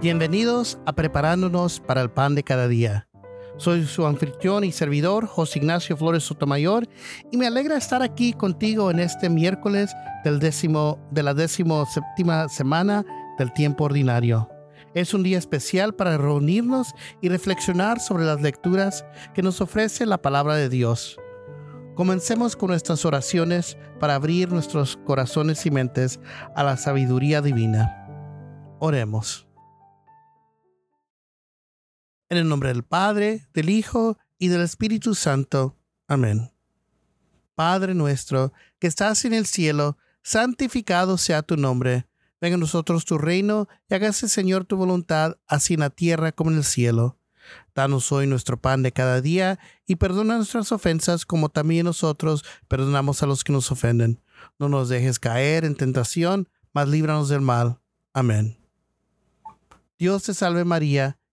Bienvenidos a Preparándonos para el Pan de Cada Día. Soy su anfitrión y servidor, José Ignacio Flores Sotomayor, y me alegra estar aquí contigo en este miércoles del décimo, de la décimo séptima semana del tiempo ordinario. Es un día especial para reunirnos y reflexionar sobre las lecturas que nos ofrece la palabra de Dios. Comencemos con nuestras oraciones para abrir nuestros corazones y mentes a la sabiduría divina. Oremos. En el nombre del Padre, del Hijo y del Espíritu Santo. Amén. Padre nuestro, que estás en el cielo, santificado sea tu nombre. Venga a nosotros tu reino y hágase, Señor, tu voluntad, así en la tierra como en el cielo. Danos hoy nuestro pan de cada día y perdona nuestras ofensas como también nosotros perdonamos a los que nos ofenden. No nos dejes caer en tentación, mas líbranos del mal. Amén. Dios te salve María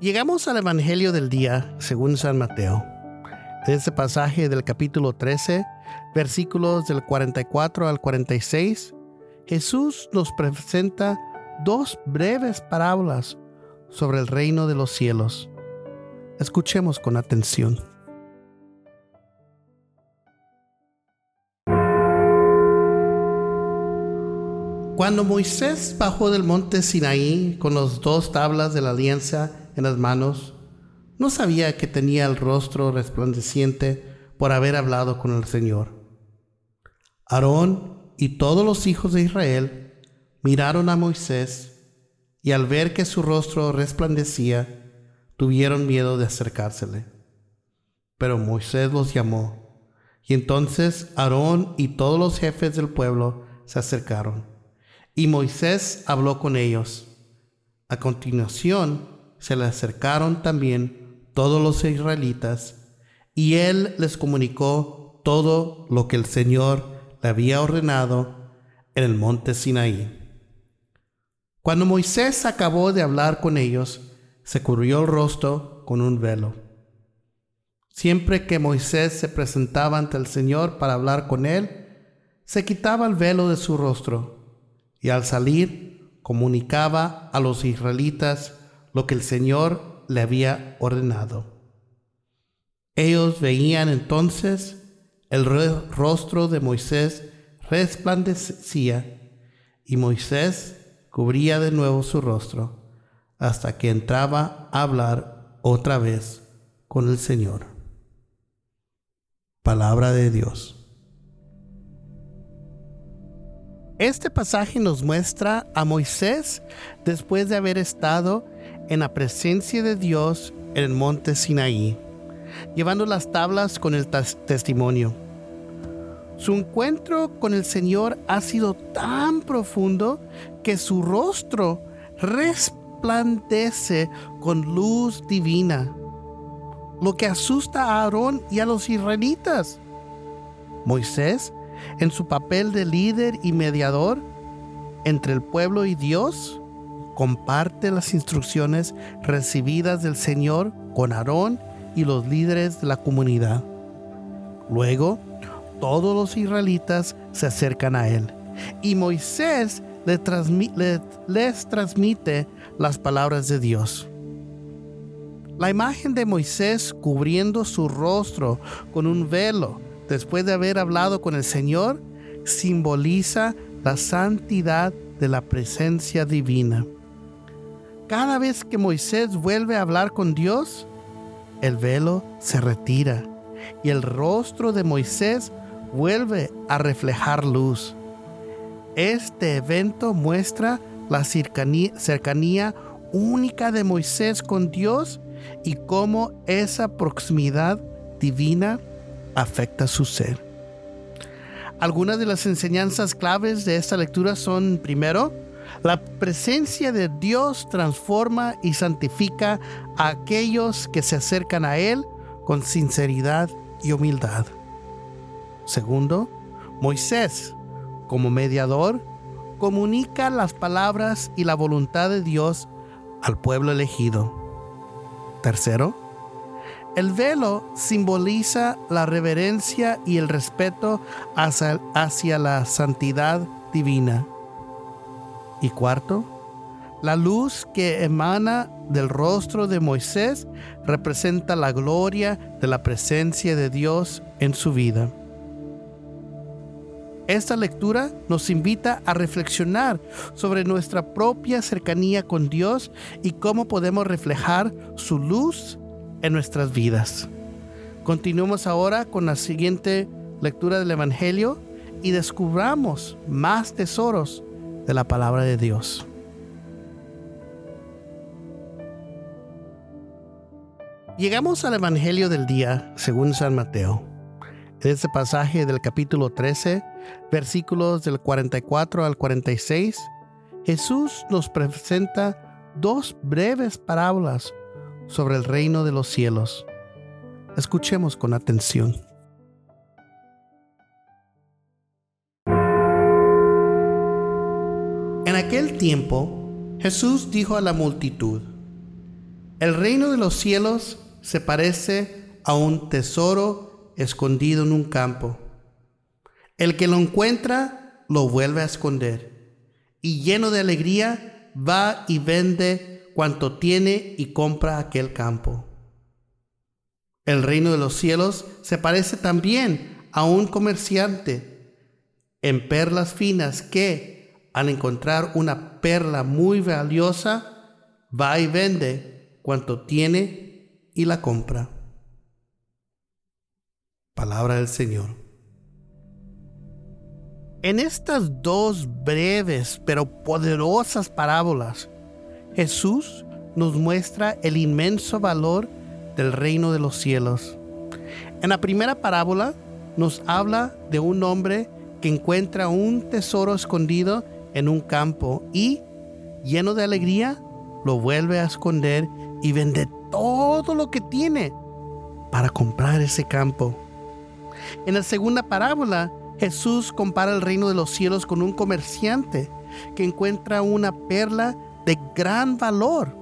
Llegamos al Evangelio del día según San Mateo. En este pasaje del capítulo 13, versículos del 44 al 46, Jesús nos presenta dos breves parábolas sobre el reino de los cielos. Escuchemos con atención. Cuando Moisés bajó del monte Sinaí con las dos tablas de la alianza en las manos, no sabía que tenía el rostro resplandeciente por haber hablado con el Señor. Aarón y todos los hijos de Israel miraron a Moisés y al ver que su rostro resplandecía, tuvieron miedo de acercársele. Pero Moisés los llamó, y entonces Aarón y todos los jefes del pueblo se acercaron, y Moisés habló con ellos. A continuación, se le acercaron también todos los israelitas, y él les comunicó todo lo que el Señor le había ordenado en el monte Sinaí. Cuando Moisés acabó de hablar con ellos, se cubrió el rostro con un velo. Siempre que Moisés se presentaba ante el Señor para hablar con él, se quitaba el velo de su rostro y al salir comunicaba a los israelitas lo que el Señor le había ordenado. Ellos veían entonces el rostro de Moisés resplandecía y Moisés cubría de nuevo su rostro hasta que entraba a hablar otra vez con el Señor. Palabra de Dios. Este pasaje nos muestra a Moisés después de haber estado en la presencia de Dios en el monte Sinaí, llevando las tablas con el testimonio. Su encuentro con el Señor ha sido tan profundo que su rostro resplandece con luz divina, lo que asusta a Aarón y a los israelitas. Moisés, en su papel de líder y mediador entre el pueblo y Dios, comparte las instrucciones recibidas del Señor con Aarón y los líderes de la comunidad. Luego, todos los israelitas se acercan a él y Moisés les, transmite las palabras de Dios. La imagen de Moisés cubriendo su rostro con un velo después de haber hablado con el Señor simboliza la santidad de la presencia divina. Cada vez que Moisés vuelve a hablar con Dios, el velo se retira y el rostro de Moisés vuelve a reflejar luz. Este evento muestra la cercanía, única de Moisés con Dios y cómo esa proximidad divina afecta su ser. Algunas de las enseñanzas claves de esta lectura son, primero, La presencia de Dios transforma y santifica a aquellos que se acercan a Él con sinceridad y humildad. Segundo, Moisés, como mediador, comunica las palabras y la voluntad de Dios al pueblo elegido. Tercero, el velo simboliza la reverencia y el respeto hacia, la santidad divina. Y cuarto, la luz que emana del rostro de Moisés representa la gloria de la presencia de Dios en su vida. Esta lectura nos invita a reflexionar sobre nuestra propia cercanía con Dios y cómo podemos reflejar su luz en nuestras vidas. Continuemos ahora con la siguiente lectura del Evangelio y descubramos más tesoros de la palabra de Dios. Llegamos al Evangelio del día según San Mateo. En este pasaje del capítulo 13, versículos del 44 al 46, Jesús nos presenta dos breves parábolas sobre el reino de los cielos. Escuchemos con atención. Aquel tiempo, Jesús dijo a la multitud, El reino de los cielos se parece a un tesoro escondido en un campo. El que lo encuentra lo vuelve a esconder y lleno de alegría va y vende cuanto tiene y compra aquel campo. El reino de los cielos se parece también a un comerciante en perlas finas que, al encontrar una perla muy valiosa, va y vende cuanto tiene y la compra. Palabra del Señor. En estas dos breves pero poderosas parábolas, Jesús nos muestra el inmenso valor del reino de los cielos. En la primera parábola nos habla de un hombre que encuentra un tesoro escondido en un campo y, lleno de alegría, lo vuelve a esconder y vende todo lo que tiene para comprar ese campo. En la segunda parábola, Jesús compara el reino de los cielos con un comerciante que encuentra una perla de gran valor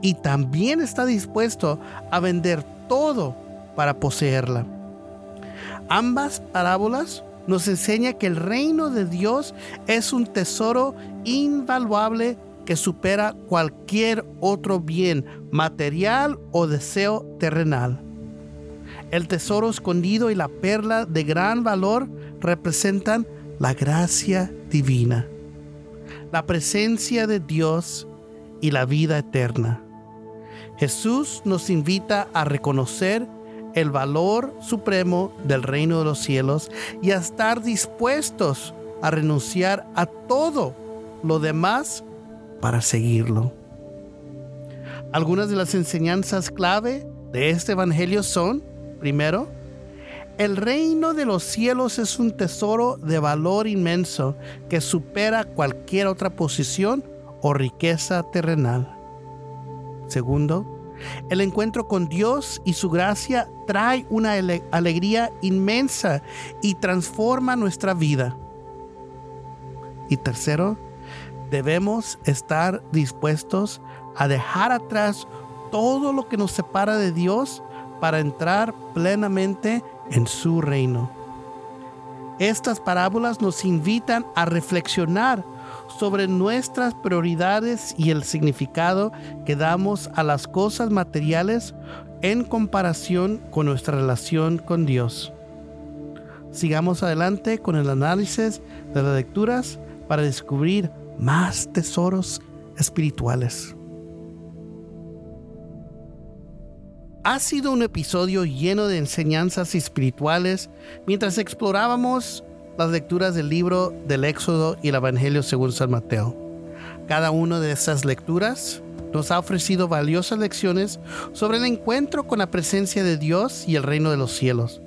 y también está dispuesto a vender todo para poseerla. Ambas parábolas nos enseñan que el reino de Dios es un tesoro invaluable que supera cualquier otro bien material o deseo terrenal. El tesoro escondido y la perla de gran valor representan la gracia divina, la presencia de Dios y la vida eterna. Jesús nos invita a reconocer el valor supremo del reino de los cielos y a estar dispuestos a renunciar a todo lo demás para seguirlo. Algunas de las enseñanzas clave de este Evangelio son, primero, el reino de los cielos es un tesoro de valor inmenso que supera cualquier otra posición o riqueza terrenal. Segundo, el encuentro con Dios y su gracia trae una alegría inmensa y transforma nuestra vida. Y tercero, debemos estar dispuestos a dejar atrás todo lo que nos separa de Dios para entrar plenamente en su reino. Estas parábolas nos invitan a reflexionar sobre nuestras prioridades y el significado que damos a las cosas materiales en comparación con nuestra relación con Dios. Sigamos adelante con el análisis de las lecturas para descubrir más tesoros espirituales. Ha sido un episodio lleno de enseñanzas espirituales mientras explorábamos las lecturas del libro del Éxodo y el Evangelio según San Mateo. Cada una de esas lecturas nos ha ofrecido valiosas lecciones sobre el encuentro con la presencia de Dios y el reino de los cielos.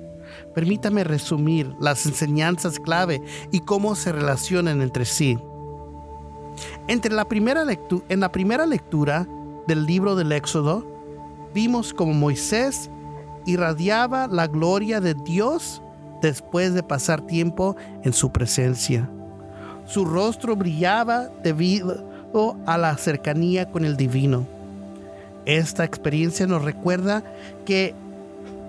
Permítame resumir las enseñanzas clave y cómo se relacionan entre sí. Entre la primera en la primera lectura del libro del Éxodo, vimos como Moisés irradiaba la gloria de Dios después de pasar tiempo en su presencia. Su rostro brillaba debido a la cercanía con el divino. Esta experiencia nos recuerda que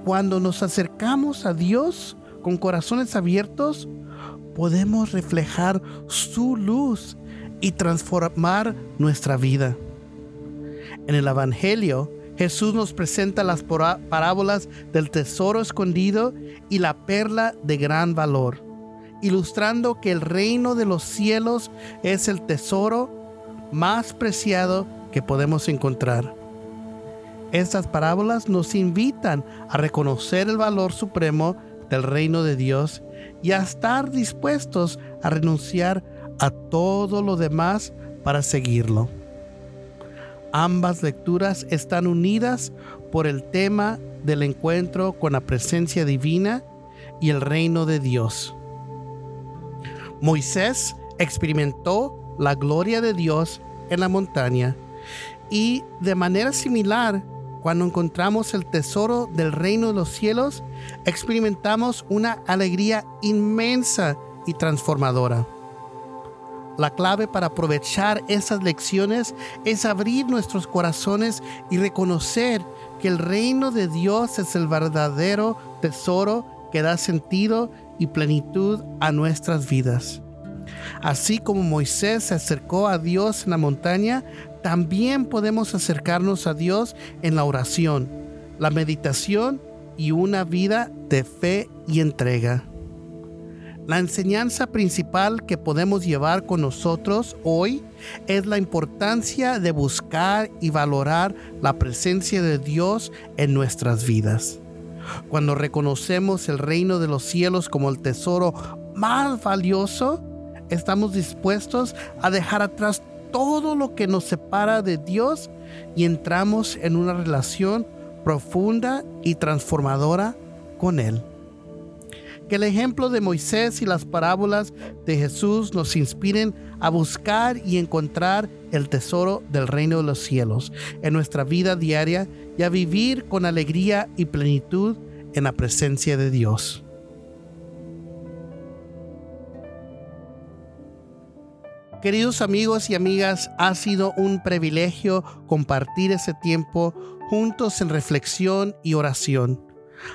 cuando nos acercamos a Dios con corazones abiertos, podemos reflejar su luz y transformar nuestra vida. En el Evangelio, Jesús nos presenta las parábolas del tesoro escondido y la perla de gran valor, ilustrando que el reino de los cielos es el tesoro más preciado que podemos encontrar. Estas parábolas nos invitan a reconocer el valor supremo del reino de Dios y a estar dispuestos a renunciar a todo lo demás para seguirlo. Ambas lecturas están unidas por el tema del encuentro con la presencia divina y el reino de Dios. Moisés experimentó la gloria de Dios en la montaña y de manera similar, cuando encontramos el tesoro del reino de los cielos, experimentamos una alegría inmensa y transformadora. La clave para aprovechar esas lecciones es abrir nuestros corazones y reconocer que el reino de Dios es el verdadero tesoro que da sentido y plenitud a nuestras vidas. Así como Moisés se acercó a Dios en la montaña, también podemos acercarnos a Dios en la oración, la meditación y una vida de fe y entrega. La enseñanza principal que podemos llevar con nosotros hoy es la importancia de buscar y valorar la presencia de Dios en nuestras vidas. Cuando reconocemos el reino de los cielos como el tesoro más valioso, estamos dispuestos a dejar atrás todo lo que nos separa de Dios y entramos en una relación profunda y transformadora con Él. Que el ejemplo de Moisés y las parábolas de Jesús nos inspiren a buscar y encontrar el tesoro del reino de los cielos en nuestra vida diaria y a vivir con alegría y plenitud en la presencia de Dios. Queridos amigos y amigas, ha sido un privilegio compartir ese tiempo juntos en reflexión y oración.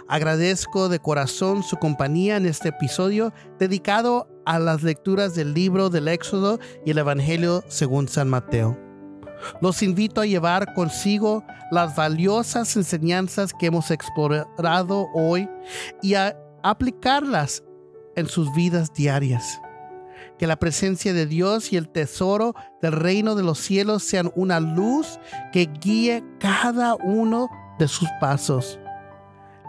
Agradezco de corazón su compañía en este episodio dedicado a las lecturas del libro del Éxodo y el Evangelio según San Mateo. Los invito a llevar consigo las valiosas enseñanzas que hemos explorado hoy y a aplicarlas en sus vidas diarias. Que la presencia de Dios y el tesoro del reino de los cielos sean una luz que guíe cada uno de sus pasos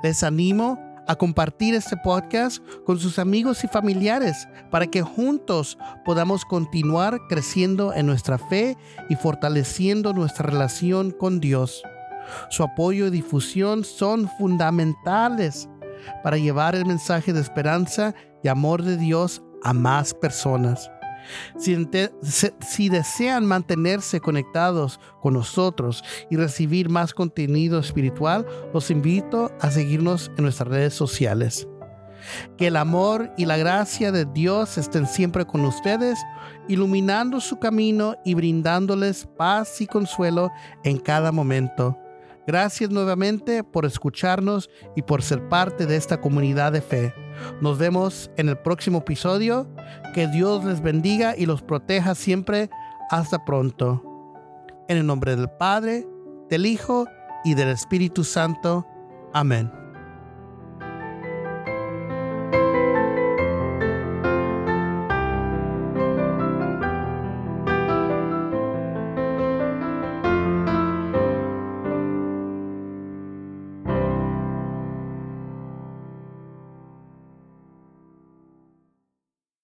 les animo a compartir este podcast con sus amigos y familiares para que juntos podamos continuar creciendo en nuestra fe y fortaleciendo nuestra relación con Dios. Su apoyo y difusión son fundamentales para llevar el mensaje de esperanza y amor de Dios a más personas. Si, desean mantenerse conectados con nosotros y recibir más contenido espiritual, los invito a seguirnos en nuestras redes sociales. Que el amor y la gracia de Dios estén siempre con ustedes, iluminando su camino y brindándoles paz y consuelo en cada momento. Gracias nuevamente por escucharnos y por ser parte de esta comunidad de fe. Nos vemos en el próximo episodio. Que Dios les bendiga y los proteja siempre. Hasta pronto. En el nombre del Padre, del Hijo y del Espíritu Santo. Amén.